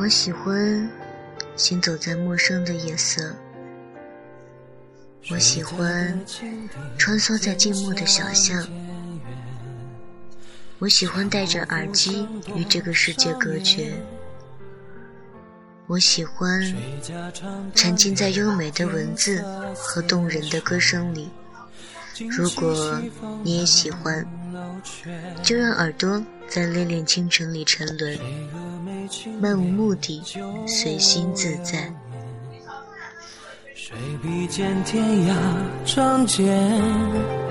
我喜欢行走在陌生的夜色，我喜欢穿梭在静默的小巷，我喜欢戴着耳机与这个世界隔绝，我喜欢沉浸在优美的文字和动人的歌声里。如果你也喜欢，就让耳朵在恋恋倾城里沉沦，漫无目的，随心自在。谁比肩天涯仗剑？